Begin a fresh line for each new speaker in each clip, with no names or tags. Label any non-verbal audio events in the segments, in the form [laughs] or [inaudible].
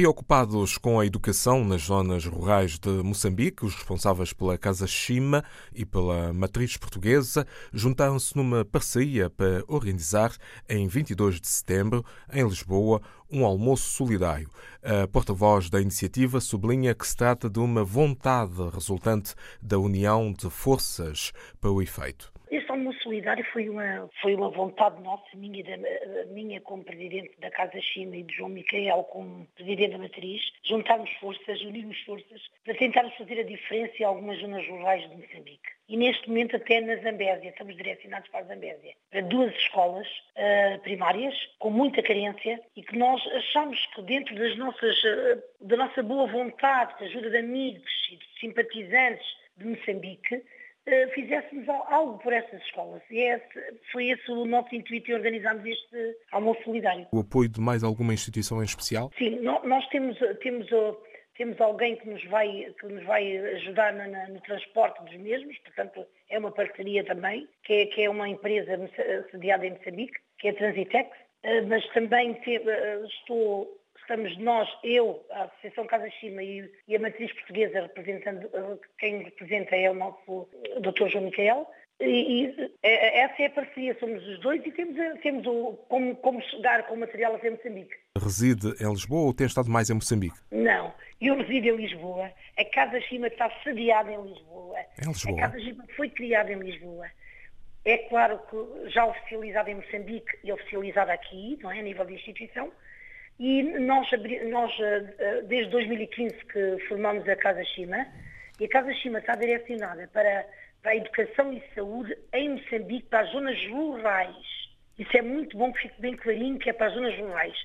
Preocupados com a educação nas zonas rurais de Moçambique, os responsáveis pela Casa Chima e pela Matriz Portuguesa juntaram-se numa parceria para organizar, em 22 de setembro, em Lisboa, um almoço solidário. A porta-voz da iniciativa sublinha que se trata de uma vontade resultante da união de forças para o efeito.
Este almoço solidário foi uma, foi uma vontade nossa, minha, da, minha como presidente da Casa China e de João Micael como presidente da matriz, juntarmos forças, unirmos forças para tentarmos fazer a diferença em algumas zonas rurais de Moçambique. E neste momento até na Zambésia, estamos direcionados para a Zambésia, para duas escolas uh, primárias com muita carência e que nós achamos que dentro das nossas, uh, da nossa boa vontade, da ajuda de amigos e de simpatizantes de Moçambique, fizéssemos algo por essas escolas. E esse, foi esse o nosso intuito e organizámos este almoço solidário.
O apoio de mais alguma instituição em especial?
Sim, nós temos, temos, temos alguém que nos vai, que nos vai ajudar no, no transporte dos mesmos, portanto é uma parceria também, que é, que é uma empresa sediada em Moçambique, que é a Transitex, eh, mas também eh, estou estamos nós, eu, a Associação Casa Chima e, e, a Matriz Portuguesa, representando, quem representa é o nosso Dr. João Micael, e, e, essa é a parceria, somos os dois e temos, temos o, como, como chegar com o material até Moçambique.
Reside em Lisboa ou tem estado mais em Moçambique?
Não, eu resido em Lisboa. A Casa Chima está sediada em Lisboa.
Em Lisboa?
A Casa Chima foi criada em Lisboa. É claro que já oficializada em Moçambique e oficializada aqui, não é, a nível de instituição, e nós, nós, eh, eh, desde 2015 que formamos a Casa Chima, e a Casa Chima está direcionada para, para a educação e saúde em Moçambique, para as zonas rurais. Isso é muito bom que fique bem clarinho que é para as zonas rurais.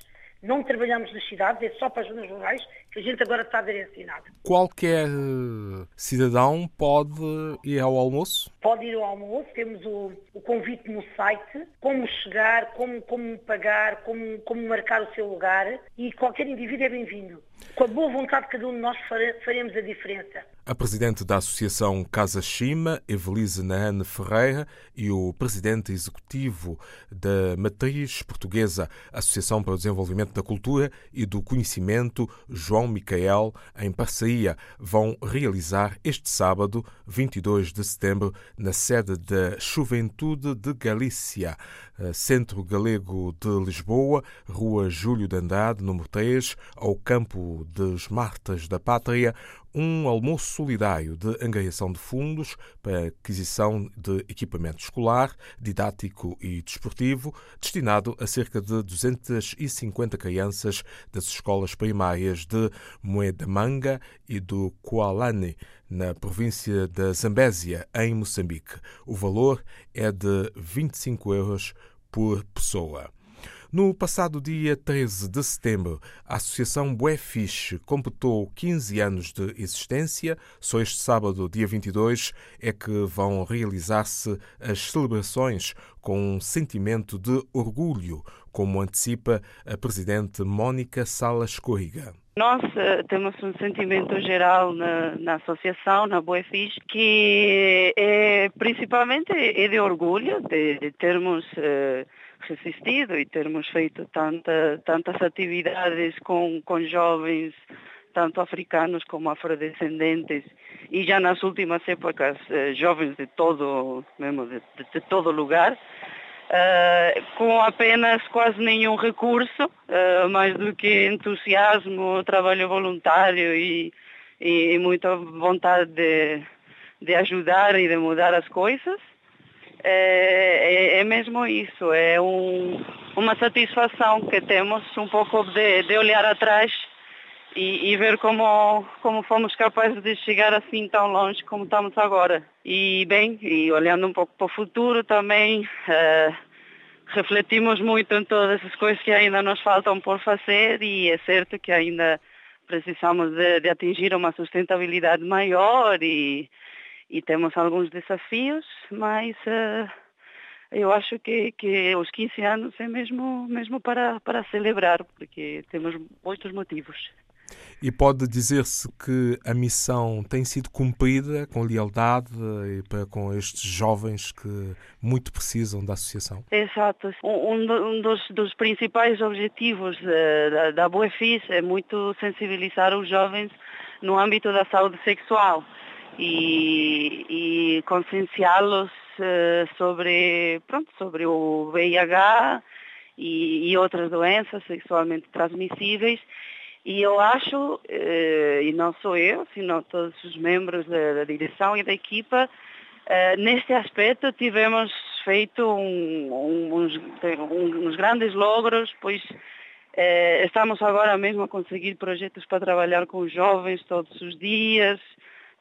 Não trabalhamos nas cidades, é só para as zonas rurais que a gente agora está direcionado.
Qualquer eh, cidadão pode ir ao almoço?
Pode ir ao almoço, temos o, o convite no site, como chegar, como, como pagar, como, como marcar o seu lugar e qualquer indivíduo é bem-vindo. Com a boa vontade de cada um de nós faremos a diferença.
A presidente da Associação Casa Chima, Evelise Naane Ferreira, e o presidente executivo da Matriz Portuguesa, Associação para o Desenvolvimento da Cultura e do Conhecimento, João Micael, em parceria, vão realizar este sábado, 22 de setembro, na sede da Juventude de Galícia, eh, Centro Galego de Lisboa, Rua Júlio de Andrade, número 3, ao Campo das Martas da Pátria, um almoço solidário de angariação de fundos para aquisição de equipamento escolar, didático e desportivo, destinado a cerca de 250 crianças das escolas primárias de Moedamanga e do Kualane, na província da Zambésia, em Moçambique. O valor é de 25 euros por pessoa. No passado dia 13 de setembro, a Associação Buefiche completou 15 anos de existência. Só este sábado, dia 22, é que vão realizar-se as celebrações com um sentimento de orgulho, como antecipa a presidente Mónica Salas Corriga.
Nós uh, temos um sentimento geral na, na associação, na Boefis, que é, principalmente é de orgulho de, de termos uh, resistido e termos feito tanta, tantas atividades com, com jovens, tanto africanos como afrodescendentes, e já nas últimas épocas uh, jovens de todo, mesmo de, de todo lugar, Uh, com apenas quase nenhum recurso, uh, mais do que entusiasmo, trabalho voluntário e, e, e muita vontade de, de, ajudar e de mudar as coisas. É, é, é mesmo isso, é um, uma satisfação que temos um pouco de, de olhar atrás e, e, ver como, como fomos capazes de chegar assim tão longe como estamos agora. E bem, e olhando um pouco para o futuro também, uh, refletimos muito em todas as coisas que ainda nos faltam por fazer e é certo que ainda precisamos de, de atingir uma sustentabilidade maior e, e temos alguns desafios, mas uh, eu acho que, que os 15 anos é mesmo, mesmo para, para celebrar, porque temos muitos motivos.
E pode dizer-se que a missão tem sido cumprida com lealdade e para com estes jovens que muito precisam da associação?
Exato. Um, um dos, dos, principais objetivos eh, da, da Boefis é muito sensibilizar os jovens no âmbito da saúde sexual e, e conscienciá-los uh, sobre, pronto, sobre o VIH e, e, outras doenças sexualmente transmissíveis. E eu acho, uh, e não sou eu, sino todos os membros da, da direção e da equipa, uh, neste aspecto tivemos feito um, um, uns, uns grandes logros, pois estamos agora mesmo a conseguir projetos para trabalhar com os jovens todos os dias,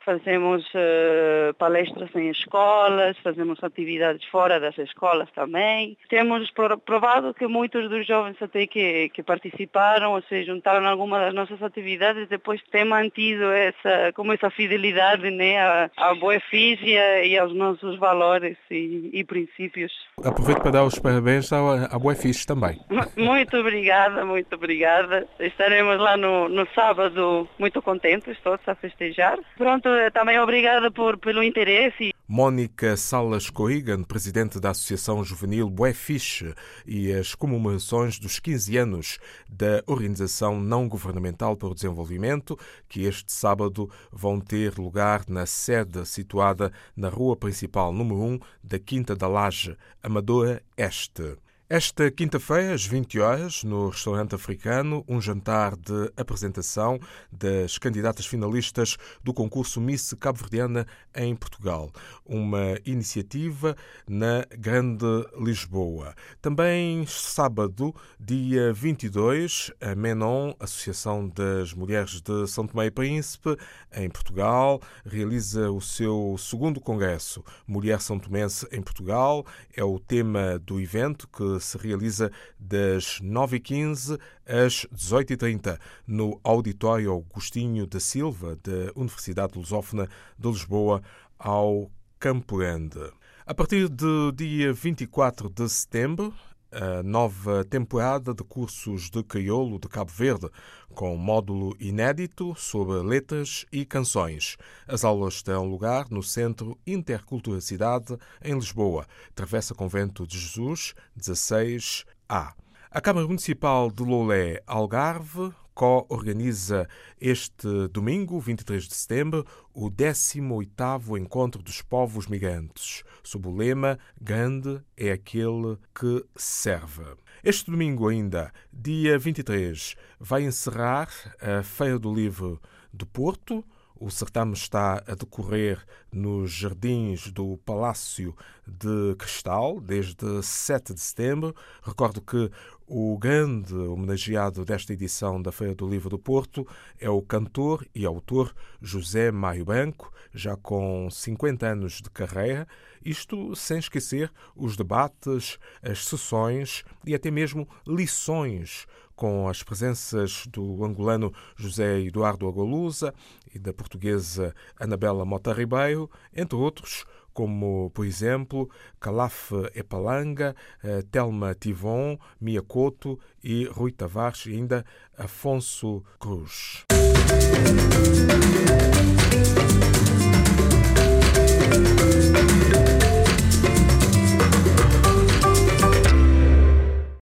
fazemos uh, palestras em escolas, fazemos atividades fora das escolas também. Temos provado que muitos dos jovens até que, que participaram ou se juntaram a alguma das nossas atividades depois têm mantido essa, como essa fidelidade né, à, à boa física e aos nossos valores e, e, princípios.
Aproveito para dar os parabéns à, à Boa Fixe também. [laughs]
Muito obrigada, muito obrigada. Estaremos lá no, no sábado muito contentes todos a festejar. Pronto, também obrigada por, pelo interesse.
Mónica Salas Corrigan, presidente da Associação Juvenil Buefiche e as comemorações dos 15 anos da Organização Não Governamental para o Desenvolvimento, que este sábado vão ter lugar na sede situada na rua principal número 1 da Quinta da Laje, Amadora Este. Esta quinta-feira, às 20 horas, no restaurante africano, um jantar de apresentação das candidatas finalistas do concurso Miss Cabo-Verdiana em Portugal. Uma iniciativa na Grande Lisboa. Também sábado, dia 22, a Menon, Associação das Mulheres de São Tomé e Príncipe, em Portugal, realiza o seu segundo congresso Mulher São Tomense em Portugal. É o tema do evento que se realiza das 9h15 às 18h30 no Auditório Agostinho da Silva da Universidade Lusófona de Lisboa, ao Campo Grande. A partir do dia 24 de setembro, a nova temporada de cursos de crioulo de Cabo Verde, com módulo inédito sobre letras e canções. As aulas terão lugar no Centro Interculturacidade, em Lisboa, Travessa Convento de Jesus, 16A. A Câmara Municipal de Lolé, Algarve, co-organiza este domingo, 23 de setembro, o 18º Encontro dos Povos Migrantes, sob o lema Grande é aquele que serve. Este domingo ainda, dia 23, vai encerrar a Feira do Livro do Porto, o certame está a decorrer nos jardins do Palácio de Cristal desde 7 de setembro. Recordo que o grande homenageado desta edição da Feira do Livro do Porto é o cantor e autor José Mário Branco, já com 50 anos de carreira, isto sem esquecer os debates, as sessões e até mesmo lições com as presenças do angolano José Eduardo Agolusa e da portuguesa Anabela Mota Ribeiro, entre outros, como, por exemplo, Calaf Epalanga, eh, Telma Tivon, Mia Couto e Rui Tavares e ainda Afonso Cruz.